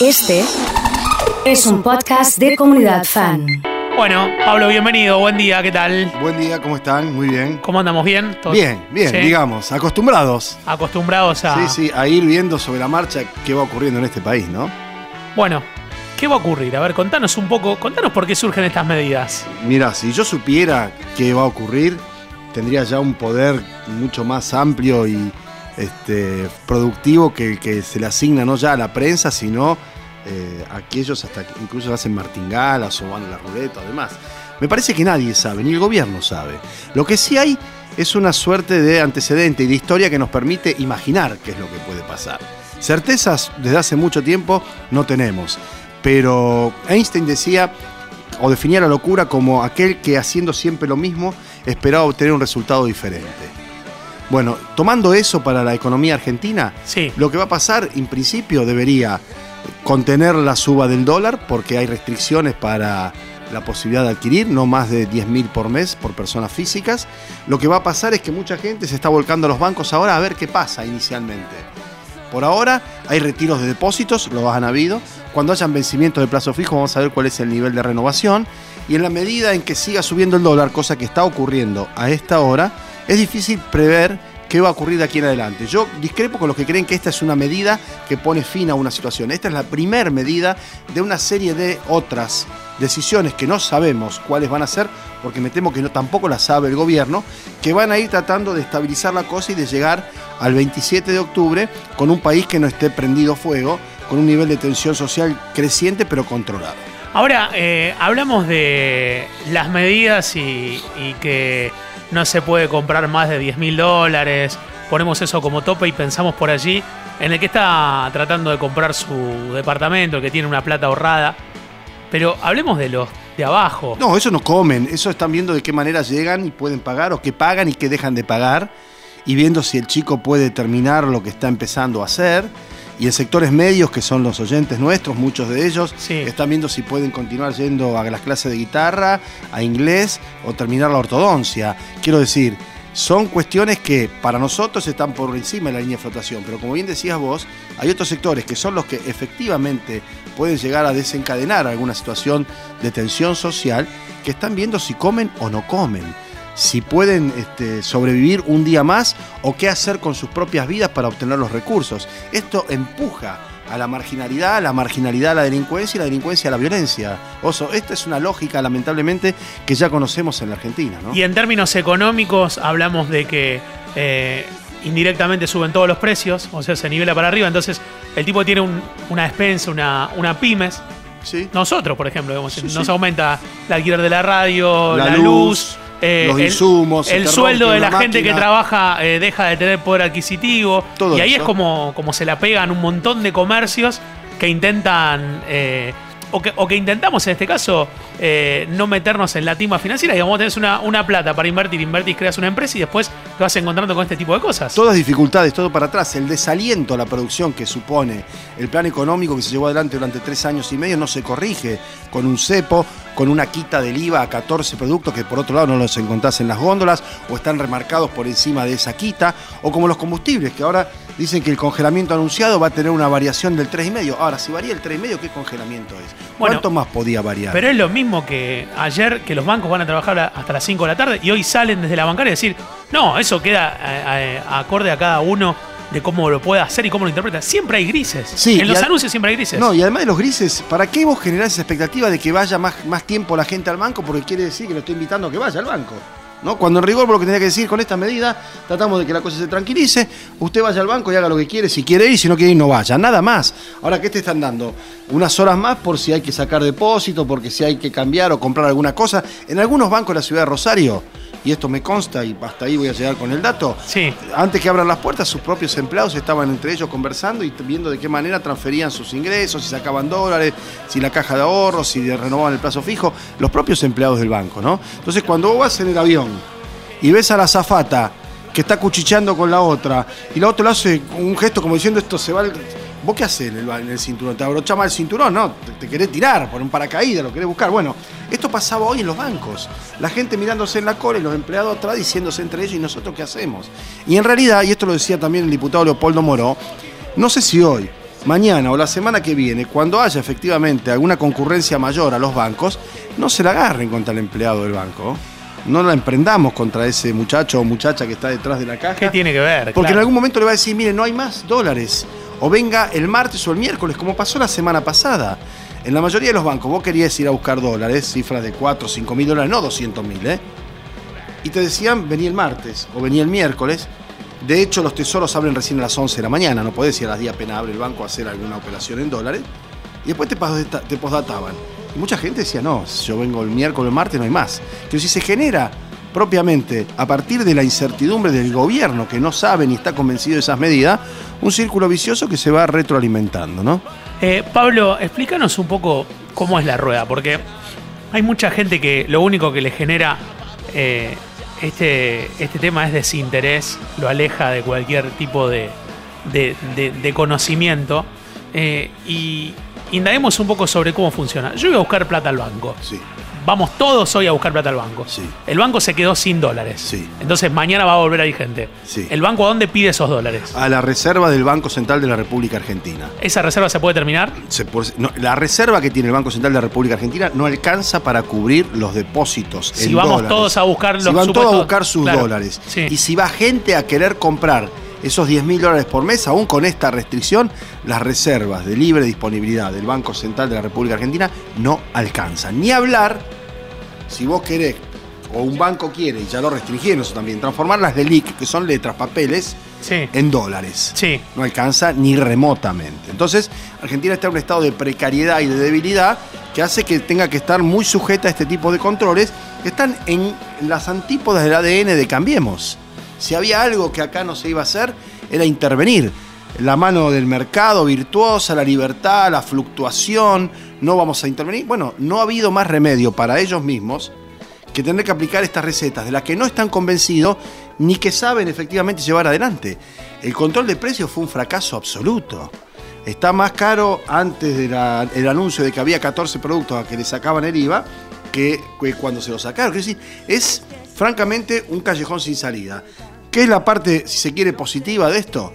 Este es un podcast de comunidad fan. Bueno, Pablo, bienvenido, buen día, ¿qué tal? Buen día, ¿cómo están? Muy bien. ¿Cómo andamos? ¿Bien? ¿Todo- Bien, bien, Sí. digamos, acostumbrados. Acostumbrados a... Sí, sí, a ir viendo sobre la marcha qué va ocurriendo en este país, ¿no? Bueno, ¿qué va a ocurrir? A ver, contanos un poco, contanos por qué surgen estas medidas. Mira, si yo supiera qué va a ocurrir, tendría ya un poder mucho más amplio y este, productivo que que se le asigna no ya a la prensa, sino eh, a aquellos hasta que incluso hacen martingalas o van a la ruleta o demás. Me parece que nadie sabe, ni el gobierno sabe. Lo que sí hay es una suerte de antecedente y de historia que nos permite imaginar qué es lo que puede pasar. Certezas desde hace mucho tiempo no tenemos, pero Einstein decía o definía la locura como aquel que haciendo siempre lo mismo esperaba obtener un resultado diferente. Bueno, tomando eso para la economía argentina, Sí. lo que va a pasar en principio debería contener la suba del dólar porque hay restricciones para la posibilidad de adquirir, no más de 10 mil por mes por personas físicas. Lo que va a pasar es que mucha gente se está volcando a los bancos ahora a ver qué pasa inicialmente. Por ahora hay retiros de depósitos, los han habido. Cuando hayan vencimientos de plazo fijo vamos a ver cuál es el nivel de renovación. Y en la medida en que siga subiendo el dólar, cosa que está ocurriendo a esta hora, es difícil prever qué va a ocurrir de aquí en adelante. Yo discrepo con los que creen que esta es una medida que pone fin a una situación. Esta es la primer medida de una serie de otras decisiones que no sabemos cuáles van a ser, porque me temo que tampoco las sabe el gobierno, que van a ir tratando de estabilizar la cosa y de llegar al 27 de octubre con un país que no esté prendido fuego, con un nivel de tensión social creciente pero controlado. Ahora, eh, hablamos de las medidas y que no se puede comprar más de 10 mil dólares. Ponemos eso como tope y pensamos por allí en el que está tratando de comprar su departamento, el que tiene una plata ahorrada. Pero hablemos de los de abajo. No, eso no comen, eso están viendo de qué manera llegan y pueden pagar o qué pagan y qué dejan de pagar y viendo si el chico puede terminar lo que está empezando a hacer. Y en sectores medios, que son los oyentes nuestros, muchos de ellos, Sí. están viendo si pueden continuar yendo a las clases de guitarra, a inglés o terminar la ortodoncia. Quiero decir, son cuestiones que para nosotros están por encima de la línea de flotación, pero como bien decías vos, hay otros sectores que son los que efectivamente pueden llegar a desencadenar alguna situación de tensión social que están viendo si comen o no comen, si pueden este, sobrevivir un día más o qué hacer con sus propias vidas para obtener los recursos. Esto empuja a la marginalidad, a la marginalidad a la delincuencia y la delincuencia a la violencia. Oso, esta es una lógica lamentablemente que ya conocemos en la Argentina, ¿no? Y en términos económicos hablamos de que eh, indirectamente suben todos los precios, o sea, se nivela para arriba. Entonces, el tipo tiene un- una despensa, una, una pymes. Sí. Nosotros, por ejemplo, digamos, Sí, nos sí. aumenta el alquiler de la radio, la, La luz, luz, eh, los insumos, el sueldo de la gente que trabaja eh, deja de tener poder adquisitivo. Todo y ahí eso. es como, como se la pegan un montón de comercios que intentan. eh, o que, o que intentamos en este caso eh, no meternos en la timba financiera. Digamos, tenés una, una plata para invertir, invertís, creas una empresa y después te vas encontrando con este tipo de cosas. Todas dificultades, todo para atrás. El desaliento a la producción que supone el plan económico que se llevó adelante durante tres años y medio no se corrige con un cepo, con una quita del IVA a 14 productos que por otro lado no los encontrás en las góndolas o están remarcados por encima de esa quita, o como los combustibles que ahora dicen que el congelamiento anunciado va a tener una variación del 3,5. Ahora, si varía el 3,5, ¿qué congelamiento es? Bueno, ¿Cuánto más podía variar? Pero es lo mismo que ayer que los bancos van a trabajar a- hasta las 5 de la tarde y hoy salen desde la bancaria y decir, no, eso queda eh, eh, acorde a cada uno de cómo lo puede hacer y cómo lo interpreta. Siempre hay grises. Sí, en los anuncios siempre hay grises. No, y además de los grises, ¿para qué vos generás esa expectativa de que vaya más, más tiempo la gente al banco? Porque quiere decir que lo estoy invitando a que vaya al banco. ¿No? Cuando en rigor, por lo que tenía que decir con esta medida, tratamos de que la cosa se tranquilice, usted vaya al banco y haga lo que quiere, si quiere ir, si no quiere ir, no vaya, nada más. Ahora, ¿qué te están dando? Unas horas más por si hay que sacar depósito, porque si hay que cambiar o comprar alguna cosa. En algunos bancos de la ciudad de Rosario, y esto me consta y hasta ahí voy a llegar con el dato, Sí. antes que abran las puertas, sus propios empleados estaban entre ellos conversando y viendo de qué manera transferían sus ingresos, si sacaban dólares, si la caja de ahorros, si renovaban el plazo fijo, los propios empleados del banco, ¿no? Entonces, cuando vos vas en el avión y ves a la zafata que está cuchicheando con la otra y la otra le hace un gesto como diciendo esto se va al... ¿Vos qué haces en el, en el cinturón? ¿Te abrochás mal el cinturón? No, te, te querés tirar por un paracaídas, lo querés buscar. Bueno, esto pasaba hoy en los bancos. La gente mirándose en la cola y los empleados atrás diciéndose entre ellos, ¿y nosotros qué hacemos? Y en realidad, y esto lo decía también el diputado Leopoldo Moró, no sé si hoy, mañana o la semana que viene, cuando haya efectivamente alguna concurrencia mayor a los bancos, no se la agarren contra el empleado del banco. No la emprendamos contra ese muchacho o muchacha que está detrás de la caja. ¿Qué tiene que ver? Porque en algún momento le va a decir, mire, no hay más dólares. O venga el martes o el miércoles, como pasó la semana pasada. En la mayoría de los bancos, vos querías ir a buscar dólares, cifras de 4 o 5 mil dólares, no 200 mil, ¿eh? Y te decían, vení el martes o vení el miércoles. De hecho, los tesoros abren recién a las 11 de la mañana, no podés ir a las 10 apenas abre el banco a hacer alguna operación en dólares. Y después te, te posdataban. Y mucha gente decía, no, si yo vengo el miércoles o el martes no hay más. Pero si se genera propiamente a partir de la incertidumbre del gobierno que no sabe ni está convencido de esas medidas, un círculo vicioso que se va retroalimentando, ¿no? Eh, Pablo, explícanos un poco cómo es la rueda, porque hay mucha gente que lo único que le genera eh, este, este tema es desinterés, lo aleja de cualquier tipo de, de- de- de conocimiento. eh, y indaguemos un poco sobre cómo funciona. Yo voy a buscar plata al banco. Sí. Vamos todos hoy a buscar plata al banco. Sí. El banco se quedó sin dólares. Sí. Entonces mañana va a volver a ir gente. Sí. ¿El banco a dónde pide esos dólares? A la reserva del Banco Central de la República Argentina. ¿Esa reserva se puede terminar? Se por- no, la reserva que tiene el Banco Central de la República Argentina no alcanza para cubrir los depósitos. Si en vamos dólares. todos a buscar Si los van todos a buscar sus Claro, dólares. Y si va gente a querer comprar esos 10 mil dólares por mes, aún con esta restricción, las reservas de libre disponibilidad del Banco Central de la República Argentina no alcanzan. Ni hablar, si vos querés, o un banco quiere, y ya lo restringieron eso también, transformar las LELIC, que son letras, papeles, Sí. en dólares Sí. no alcanza ni remotamente. Entonces, Argentina está en un estado de precariedad y de debilidad que hace que tenga que estar muy sujeta a este tipo de controles que están en las antípodas del ADN de Cambiemos. Si había algo que acá no se iba a hacer, era intervenir. La mano del mercado virtuosa, la libertad, la fluctuación, no vamos a intervenir. Bueno, no ha habido más remedio para ellos mismos que tener que aplicar estas recetas de las que no están convencidos ni que saben efectivamente llevar adelante. El control de precios fue un fracaso absoluto. Está más caro antes del anuncio de que había 14 productos a que le sacaban el IVA que, cuando se lo sacaron. Decir, es francamente un callejón sin salida. ¿Qué es la parte, si se quiere, positiva de esto?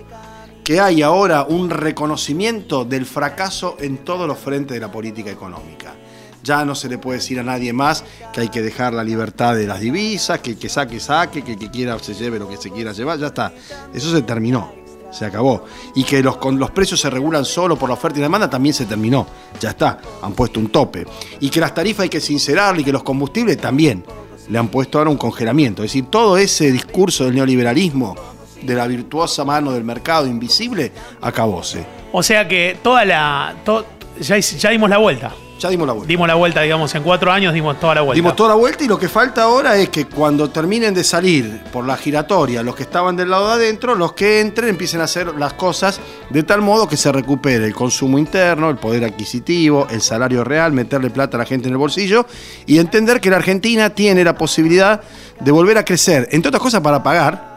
Que hay ahora un reconocimiento del fracaso en todos los frentes de la política económica. Ya no se le puede decir a nadie más que hay que dejar la libertad de las divisas, que el que saque, saque, que el que quiera se lleve lo que se quiera llevar, ya está. Eso se terminó, se acabó. Y que los, con los precios se regulan solo por la oferta y la demanda también se terminó, ya está, han puesto un tope. Y que las tarifas hay que sincerarlas y que los combustibles también le han puesto ahora un congelamiento. Es decir, todo ese discurso del neoliberalismo, de la virtuosa mano del mercado invisible, acabóse. O sea que toda la. to- ya, ya dimos la vuelta. Ya dimos la vuelta. Dimos la vuelta, digamos, en cuatro años dimos toda la vuelta. Dimos toda la vuelta y lo que falta ahora es que cuando terminen de salir por la giratoria los que estaban del lado de adentro, los que entren empiecen a hacer las cosas de tal modo que se recupere el consumo interno, el poder adquisitivo, el salario real, meterle plata a la gente en el bolsillo y entender que la Argentina tiene la posibilidad de volver a crecer, entre otras cosas para pagar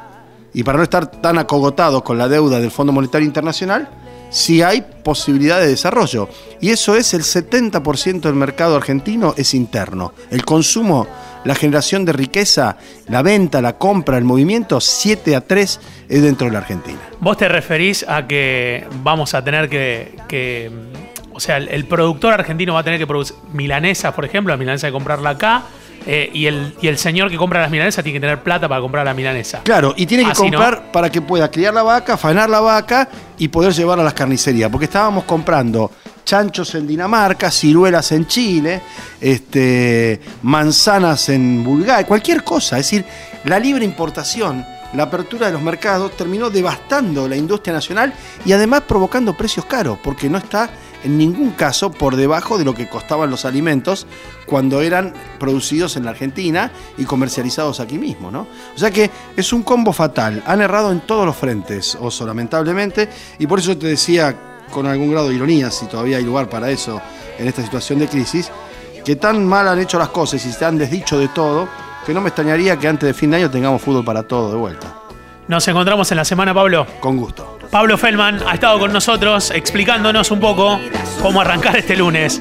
y para no estar tan acogotados con la deuda del Fondo Monetario Internacional, si hay posibilidad de desarrollo. Y eso es el 70% del mercado argentino es interno. El consumo, la generación de riqueza, la venta, la compra, el movimiento, 7 a 3 es dentro de la Argentina. Vos te referís a que vamos a tener que. o sea, el, productor argentino va a tener que producir milanesas, por ejemplo, la milanesa que comprarla acá. Eh, y, el, y el señor que compra las milanesas tiene que tener plata para comprar la milanesa. Claro, y tiene que Así, ¿no? comprar para que pueda criar la vaca, faenar la vaca y poder llevarla a las carnicerías. Porque estábamos comprando chanchos en Dinamarca, ciruelas en Chile, este, manzanas en Bulgaria, cualquier cosa. Es decir, la libre importación, la apertura de los mercados terminó devastando la industria nacional y además provocando precios caros, porque no está en ningún caso por debajo de lo que costaban los alimentos cuando eran producidos en la Argentina y comercializados aquí mismo, ¿no? O sea que es un combo fatal. Han errado en todos los frentes, Oso, lamentablemente, y por eso te decía con algún grado de ironía, si todavía hay lugar para eso en esta situación de crisis, que tan mal han hecho las cosas y se han desdicho de todo, que no me extrañaría que antes de fin de año tengamos fútbol para todo de vuelta. Nos encontramos en la semana, Pablo. Con gusto. Pablo Feldman ha estado con nosotros explicándonos un poco cómo arrancar este lunes.